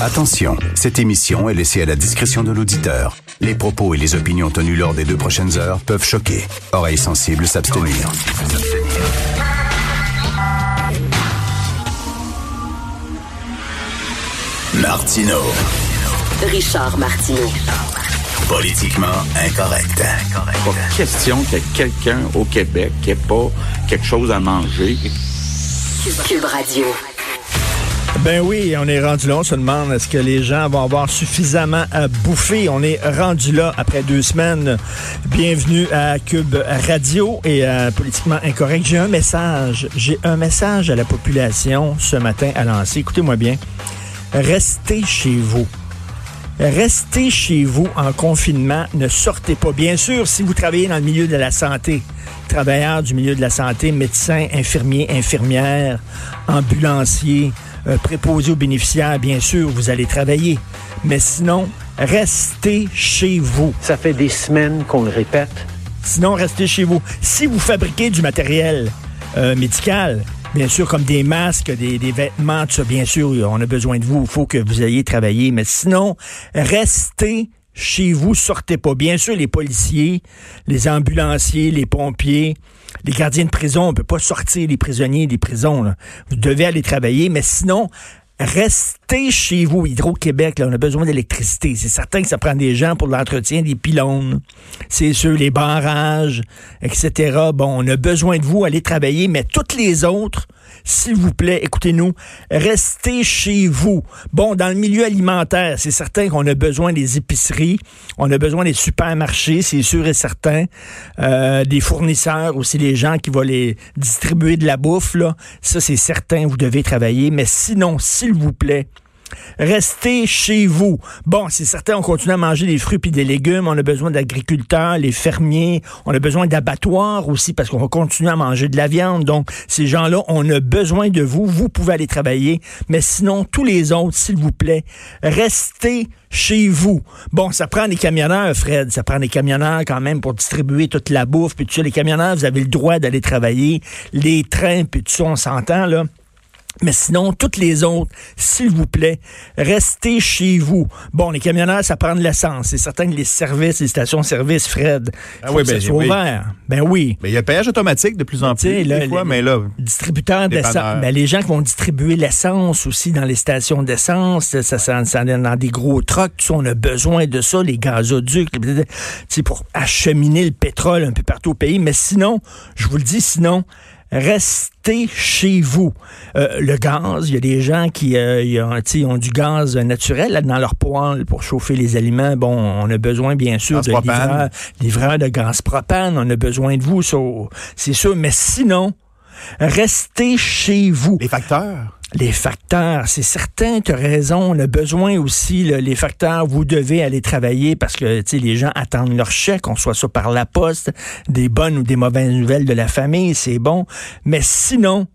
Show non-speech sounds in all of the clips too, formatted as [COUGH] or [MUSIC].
Attention, cette émission est laissée à la discrétion de l'auditeur. Les propos et les opinions tenues lors des deux prochaines heures peuvent choquer. Oreilles sensibles s'abstenir. Martino. Richard Martineau. Politiquement incorrect. Pas question qu'il y ait quelqu'un au Québec qui n'ait pas quelque chose à manger. Cube Radio. Ben oui, on est rendu là. On se demande est-ce que les gens vont avoir suffisamment à bouffer? On est rendu là après deux semaines. Bienvenue à Cube Radio et à Politiquement Incorrect. J'ai un message. J'ai un message à la population ce matin à lancer. Écoutez-moi bien. Restez chez vous. Restez chez vous en confinement. Ne sortez pas. Bien sûr, si vous travaillez dans le milieu de la santé, travailleurs du milieu de la santé, médecins, infirmiers, infirmières, ambulanciers, euh, préposés aux bénéficiaires, bien sûr, vous allez travailler. Mais sinon, restez chez vous. Ça fait des semaines qu'on le répète. Sinon, restez chez vous. Si vous fabriquez du matériel euh, médical, bien sûr, comme des masques, des, des vêtements, tout ça, bien sûr, on a besoin de vous. Il faut que vous ayez travaillé. Mais sinon, restez chez vous, sortez pas. Bien sûr, les policiers, les ambulanciers, les pompiers, les gardiens de prison, on peut pas sortir les prisonniers des prisons. Vous devez aller travailler, mais sinon, restez chez vous. Hydro-Québec, on a besoin d'électricité. C'est certain que ça prend des gens pour l'entretien des pylônes. C'est sûr, les barrages, etc. Bon, on a besoin de vous, allez travailler, mais toutes les autres, s'il vous plaît, écoutez-nous, restez chez vous. Bon, dans le milieu alimentaire, c'est certain qu'on a besoin des épiceries, on a besoin des supermarchés, c'est sûr et certain, euh, des fournisseurs aussi, les gens qui vont les distribuer de la bouffe, là. Ça, c'est certain, vous devez travailler, mais sinon, s'il vous plaît, Restez chez vous. Bon, c'est certain, on continue à manger des fruits et des légumes. On a besoin d'agriculteurs, les fermiers. On a besoin d'abattoirs aussi parce qu'on va continuer à manger de la viande. Donc, ces gens-là, on a besoin de vous. Vous pouvez aller travailler. Mais sinon, tous les autres, s'il vous plaît, restez chez vous. Bon, ça prend des camionneurs, Fred. Ça prend des camionneurs quand même pour distribuer toute la bouffe. Puis tout ça, les camionneurs, vous avez le droit d'aller travailler. Les trains, puis tout ça, on s'entend, là. Mais sinon, toutes les autres, s'il vous plaît, restez chez vous. Bon, les camionneurs, ça prend de l'essence. C'est certain que les services, les stations-service, Fred, Ah oui, ben, oui. ouvert. Ben oui. Mais il y a le payage automatique de plus en Tu plus, là, des fois, les- mais là, Distributeurs d'essence. Ben, les gens qui vont distribuer l'essence aussi dans les stations d'essence, ça, ça, ça, dans des gros trucks, ça, on a besoin de ça, les gazoducs, tu sais, pour acheminer le pétrole un peu partout au pays. Mais sinon, je vous le dis, sinon, restez chez vous. Euh, le gaz, il y a des gens qui euh, ont, du gaz naturel là, dans leur poêle pour chauffer les aliments. Bon, on a besoin bien sûr Gaz de livreurs, livreurs de gaz propane. On a besoin de vous, c'est sûr. Mais sinon, restez chez vous. les facteurs? Les facteurs, c'est certain, tu as raison. On a besoin aussi, les facteurs, vous devez aller travailler parce que les gens attendent leur chèque, on soit ça par la poste, des bonnes ou des mauvaises nouvelles de la famille, c'est bon. Mais sinon,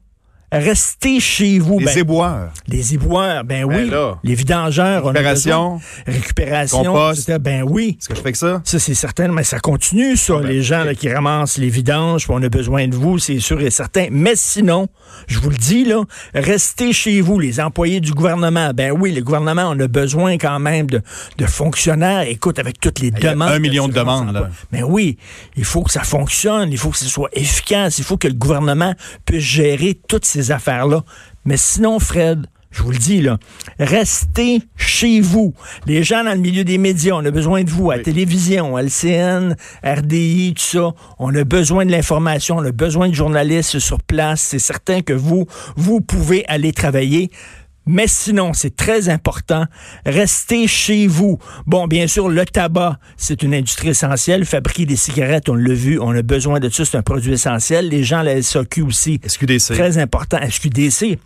restez chez vous. Les Ben, éboueurs. les éboueurs, ben oui. là. les vidangeurs, Récupération. Récupération. Compost. etc. Ben oui. Est-ce que je fais que ça? Ça, c'est certain, mais ça continue, ça, ben, les gens là, qui ramassent les vidanges, puis on a besoin de vous, c'est sûr et certain. Mais sinon, je vous le dis, là, restez chez vous, les employés du gouvernement. Ben oui, le gouvernement, on a besoin quand même de, de fonctionnaires. Écoute, avec toutes les Il y a demandes. un million de demandes, là. Mais oui, il faut que ça fonctionne, il faut que ce soit efficace, il faut que le gouvernement puisse gérer toutes ces affaires-là. Mais sinon, Fred, je vous le dis, là, restez chez vous. Les gens dans le milieu des médias, on a besoin de vous, à télévision, à LCN, RDI, tout ça. On a besoin de l'information, on a besoin de journalistes sur place. C'est certain que vous, vous pouvez aller travailler. Mais sinon, c'est très important, restez chez vous. Bon, bien sûr, le tabac, c'est une industrie essentielle. Fabriquer des cigarettes, on l'a vu, on a besoin de ça, c'est un produit essentiel. Les gens, la SAQ aussi, SQDC. très important. SQDC,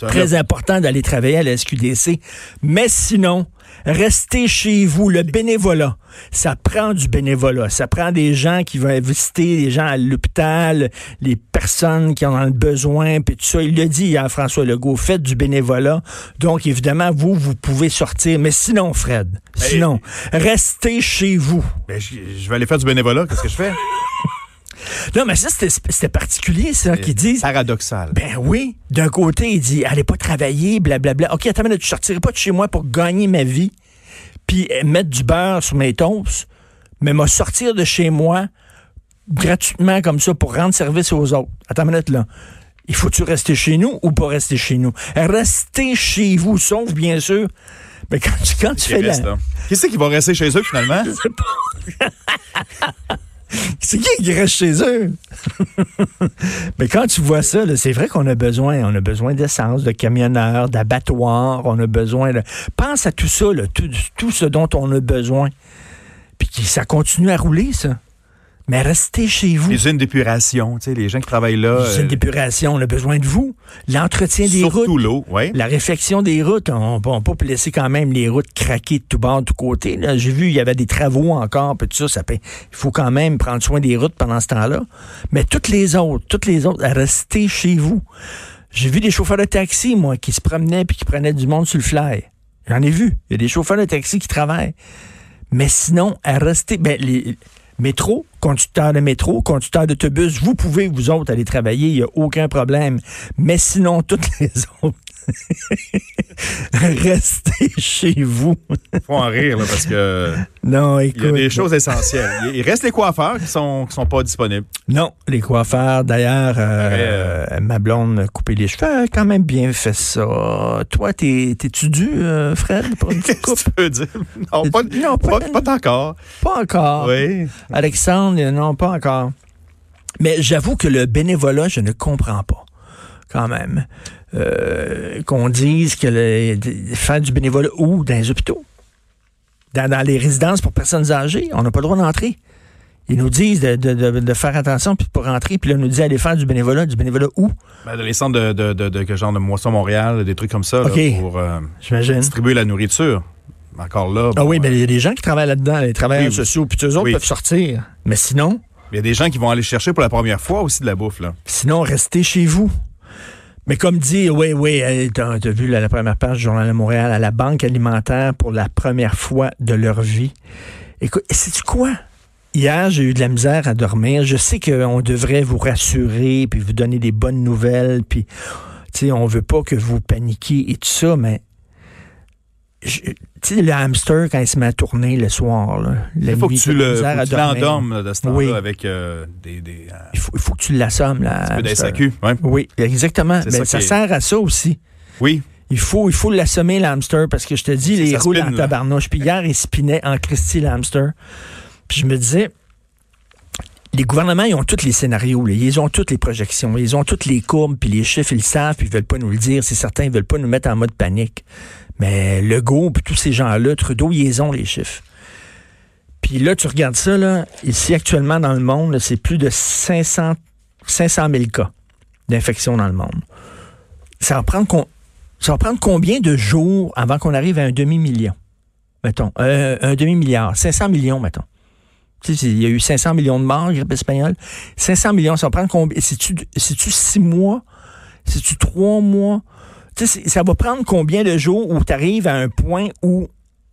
Très important d'aller travailler à la SQDC. Mais sinon, restez chez vous. Le bénévolat, ça prend du bénévolat. Ça prend des gens qui vont visiter les gens à l'hôpital, les personnes qui en ont besoin, puis tout ça. Il l'a dit hier, François Legault, faites du bénévolat. Donc, évidemment, vous, vous pouvez sortir. Mais sinon, Fred, sinon, restez chez vous. Ben, je, je vais aller faire du bénévolat. Qu'est-ce que je fais? [LAUGHS] Non, mais ça, c'était particulier, ça, qu'ils disent. Paradoxal. Ben oui. D'un côté, il dit, allez pas travailler, blablabla. OK, attends une minute, je sortirai pas de chez moi pour gagner ma vie, puis euh, mettre du beurre sur mes toasts, mais m'a sortir de chez moi gratuitement comme ça pour rendre service aux autres. Attends une minute, là. Il faut-tu rester chez nous ou pas rester chez nous? Restez chez vous, sauf bien sûr. Mais quand tu, quand tu fais la... reste, là? Qui c'est qui va rester chez eux, finalement? [LAUGHS] [LAUGHS] C'est qui qui reste chez eux? [LAUGHS] Mais quand tu vois ça, c'est vrai qu'on a besoin. On a besoin d'essence, de camionneurs, d'abattoirs. On a besoin de. Pense à tout ça, tout, tout ce dont on a besoin. Puis ça continue à rouler, ça. Mais restez chez vous. Les usines d'épuration, tu sais, les gens qui travaillent là. Les usines euh, d'épuration, on a besoin de vous. L'entretien des surtout routes. l'eau, oui. La réflexion des routes, on ne peut laisser quand même les routes craquer de tout bord, de tout côté. J'ai vu, il y avait des travaux encore, puis tout ça, ça peut- il faut quand même prendre soin des routes pendant ce temps-là. Mais toutes les autres, toutes les autres, restez chez vous. J'ai vu des chauffeurs de taxi, moi, qui se promenaient puis qui prenaient du monde sur le fly. J'en ai vu. Il y a des chauffeurs de taxi qui travaillent. Mais sinon, à rester. Ben, les métro, conducteurs de métro, conducteurs d'autobus, vous pouvez, vous autres, aller travailler, il n'y a aucun problème. Mais sinon, toutes [LAUGHS] les autres. [LAUGHS] Restez chez vous. faut en rire, là, parce que Non, il y a des choses essentielles. Il reste les coiffeurs qui sont, qui sont pas disponibles. Non, les coiffeurs, d'ailleurs, euh, Ouais, ma blonde coupé les cheveux. Elle a quand même bien fait ça. Toi, t'es- t'es-tu dû, euh, Fred, pour une [LAUGHS] petite coupe? Qu'est-ce que tu peux dire? Non, pas, Non, pas- pas, pas encore. Pas encore. Oui. Alexandre, euh, non, pas encore. Mais j'avoue que le bénévolat, je ne comprends pas, quand même. Euh, qu'on dise que le, faire du bénévolat où? Dans les hôpitaux? Dans, dans les résidences pour personnes âgées? On n'a pas le droit d'entrer. Ils nous disent de, de- de- de faire attention puis pas rentrer, puis là, ils nous disent aller faire du bénévolat. Du bénévolat où? Ben, dans les centres de, de, de, de- que genre de Moisson Montréal, des trucs comme ça, là, pour euh, distribuer la nourriture. Encore là. Ah oui, euh, mais il y a des gens qui travaillent là-dedans, les travailleurs oui. sociaux, puis eux autres Oui. peuvent sortir. Mais sinon, Il y a des gens qui vont aller chercher pour la première fois aussi de la bouffe. Là. Sinon, restez chez vous. Mais comme dit, oui, oui, t'as t'as vu la première page du Journal de Montréal, à la Banque alimentaire pour la première fois de leur vie. Écoute, sais-tu quoi? Hier, j'ai eu de la misère à dormir. Je sais qu'on devrait vous rassurer, puis vous donner des bonnes nouvelles, puis, tu on veut pas que vous paniquiez et tout ça, mais, tu sais, le hamster, quand il se met à tourner le soir, là, la Il faut que nuit, que tu l'endormes là, de ce temps-là Oui. avec euh, des, des euh, Il faut, il faut que tu l'assommes, là. un peu d'SAQ. Ouais. Oui, exactement. C'est Ben, ça sert à ça aussi. Oui. Il faut, il faut l'assommer, l'hamster, parce que je te dis, les en là. tabarnouche. Puis hier, il spinait en Christie, l'hamster. Puis je me disais, les gouvernements, ils ont tous les scénarios, là. ils ont toutes les projections, ils ont toutes les courbes, puis les chiffres, ils le savent, puis ils veulent pas nous le dire. C'est certain, ils veulent pas nous mettre en mode panique. Mais Legault, puis tous ces gens-là, Trudeau, ils ont, les chiffres. Puis là, tu regardes ça, là, ici, actuellement, dans le monde, c'est plus de 500, 500 000 cas d'infection dans le monde. Ça va prendre, ça va prendre combien de jours avant qu'on arrive à un demi-million? Mettons, Euh, un demi-milliard, 500 millions, mettons. Tu il y a eu 500 millions de morts, grippe espagnole. 500 millions, ça va prendre combien? C'est-tu c'est-tu six mois? C'est-tu trois mois? Tu ça va prendre combien de jours où tu arrives à un point où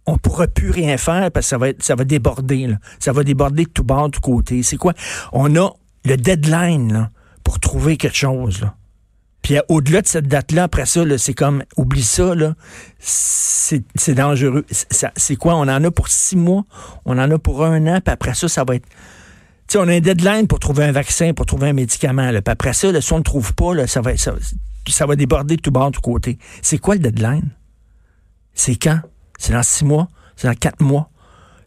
on pourra plus rien faire parce que ça va, ça va déborder. Là. Ça va déborder de tout bord, de tout côté. C'est quoi? On a le deadline pour trouver quelque chose. Puis euh, au-delà de cette date-là, après ça, c'est comme, oublie ça, c'est dangereux. C'est quoi? On en a pour six mois, on en a pour un an, puis après ça, ça va être... Tu sais, on a un deadline pour trouver un vaccin, pour trouver un médicament. Puis après ça, si on ne trouve pas, ça va déborder de tout bord, de tout côté. C'est quoi le deadline? C'est quand? C'est dans six mois? C'est dans quatre mois?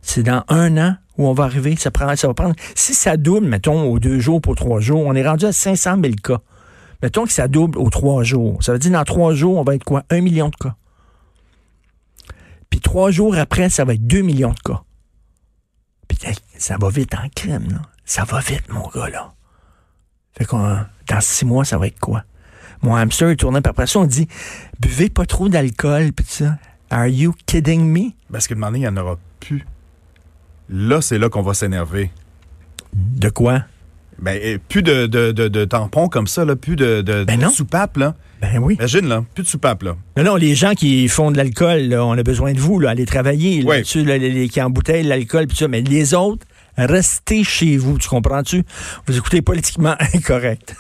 C'est dans un an où on va arriver? Ça, prend, ça va prendre... Si ça double, mettons, aux deux jours pour trois jours, on est rendu à 500 000 cas. Mettons que ça double aux trois jours. Ça veut dire dans trois jours, on va être quoi? Un million de cas. Puis trois jours après, ça va être deux millions de cas. Puis ça va vite en crème, là. Ça va vite, mon gars, là. Fait qu'on, dans six mois, ça va être quoi? Mon hamster est tourné. Puis après ça, on dit, buvez pas trop d'alcool, puis tout ça. Are you kidding me? Parce que demander, il n'y en aura plus. Là, c'est là qu'on va s'énerver. De quoi? Ben, plus de, de, de, de tampons comme ça, là, plus de, de, Ben de soupapes, là. Ben oui. Imagine, là, plus de soupapes, là. Non, non, les gens qui font de l'alcool, on a besoin de vous, là, allez travailler, là, Oui. là, les, les qui embouteillent l'alcool, puis ça. Mais les autres, restez chez vous, tu comprends-tu? Vous écoutez politiquement [LAUGHS] incorrect.